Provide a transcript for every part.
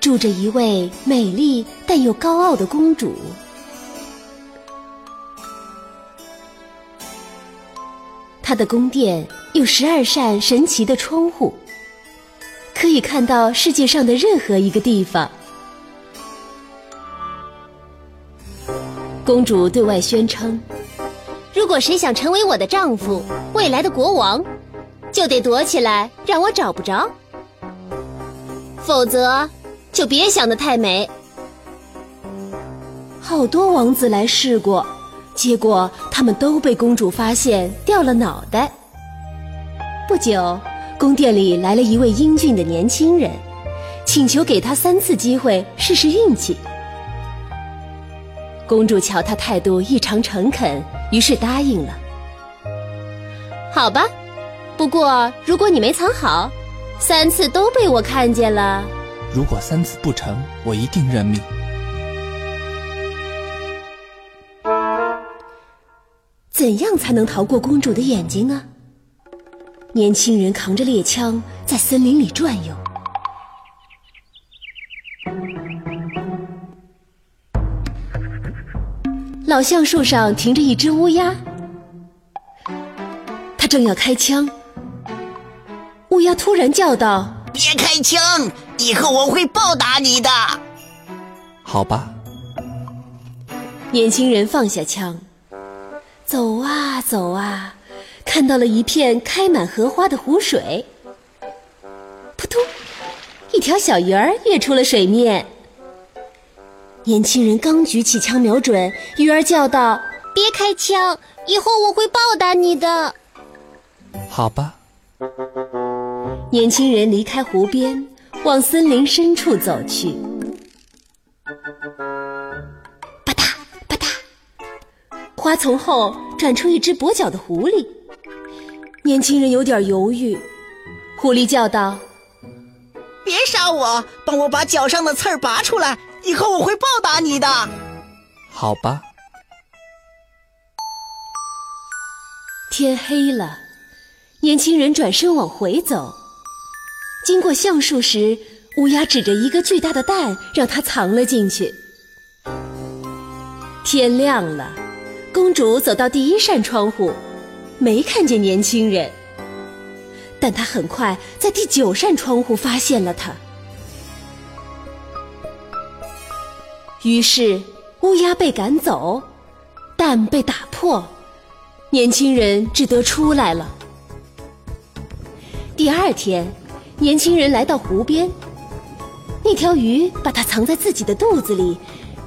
住着一位美丽但又高傲的公主。她的宫殿有十二扇神奇的窗户，可以看到世界上的任何一个地方。公主对外宣称：“如果谁想成为我的丈夫，未来的国王。”就得躲起来，让我找不着，否则就别想得太美。好多王子来试过，结果他们都被公主发现，掉了脑袋。不久，宫殿里来了一位英俊的年轻人，请求给他三次机会试试运气。公主瞧他态度异常诚恳，于是答应了。好吧。不过，如果你没藏好，三次都被我看见了。如果三次不成，我一定认命。怎样才能逃过公主的眼睛呢？年轻人扛着猎枪在森林里转悠。老橡树上停着一只乌鸦，他正要开枪。乌鸦突然叫道：“别开枪！以后我会报答你的。”好吧。年轻人放下枪，走啊走啊，看到了一片开满荷花的湖水。扑通，一条小鱼儿跃出了水面。年轻人刚举起枪瞄准，鱼儿叫道：“别开枪！以后我会报答你的。”好吧。年轻人离开湖边，往森林深处走去。吧嗒吧嗒，花丛后转出一只跛脚的狐狸。年轻人有点犹豫，狐狸叫道：“别杀我，帮我把脚上的刺儿拔出来，以后我会报答你的。”好吧。天黑了，年轻人转身往回走。经过橡树时，乌鸦指着一个巨大的蛋，让它藏了进去。天亮了，公主走到第一扇窗户，没看见年轻人，但她很快在第九扇窗户发现了他。于是，乌鸦被赶走，蛋被打破，年轻人只得出来了。第二天。年轻人来到湖边，那条鱼把它藏在自己的肚子里，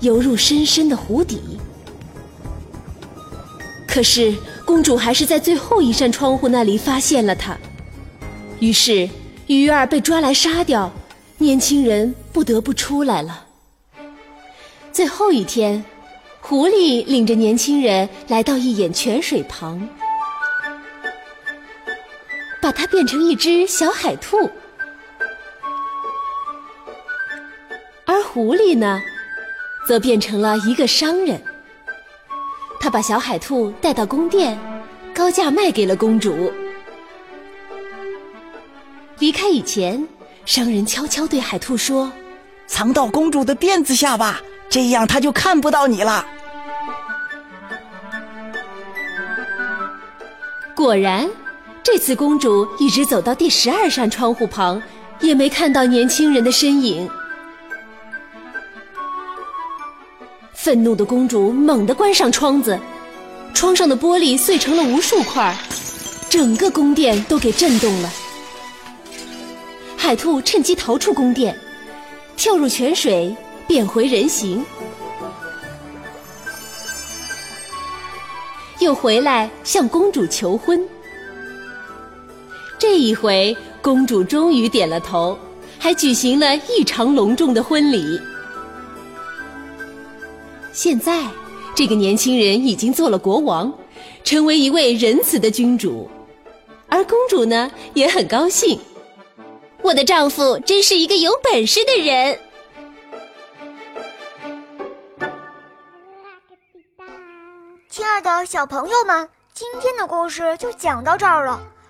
游入深深的湖底。可是公主还是在最后一扇窗户那里发现了它，于是鱼儿被抓来杀掉，年轻人不得不出来了。最后一天，狐狸领着年轻人来到一眼泉水旁。把它变成一只小海兔，而狐狸呢，则变成了一个商人。他把小海兔带到宫殿，高价卖给了公主。离开以前，商人悄悄对海兔说：“藏到公主的辫子下吧，这样她就看不到你了。”果然。这次公主一直走到第十二扇窗户旁，也没看到年轻人的身影。愤怒的公主猛地关上窗子，窗上的玻璃碎成了无数块，整个宫殿都给震动了。海兔趁机逃出宫殿，跳入泉水，变回人形，又回来向公主求婚。这一回，公主终于点了头，还举行了异常隆重的婚礼。现在，这个年轻人已经做了国王，成为一位仁慈的君主，而公主呢也很高兴。我的丈夫真是一个有本事的人。亲爱的小朋友们，今天的故事就讲到这儿了。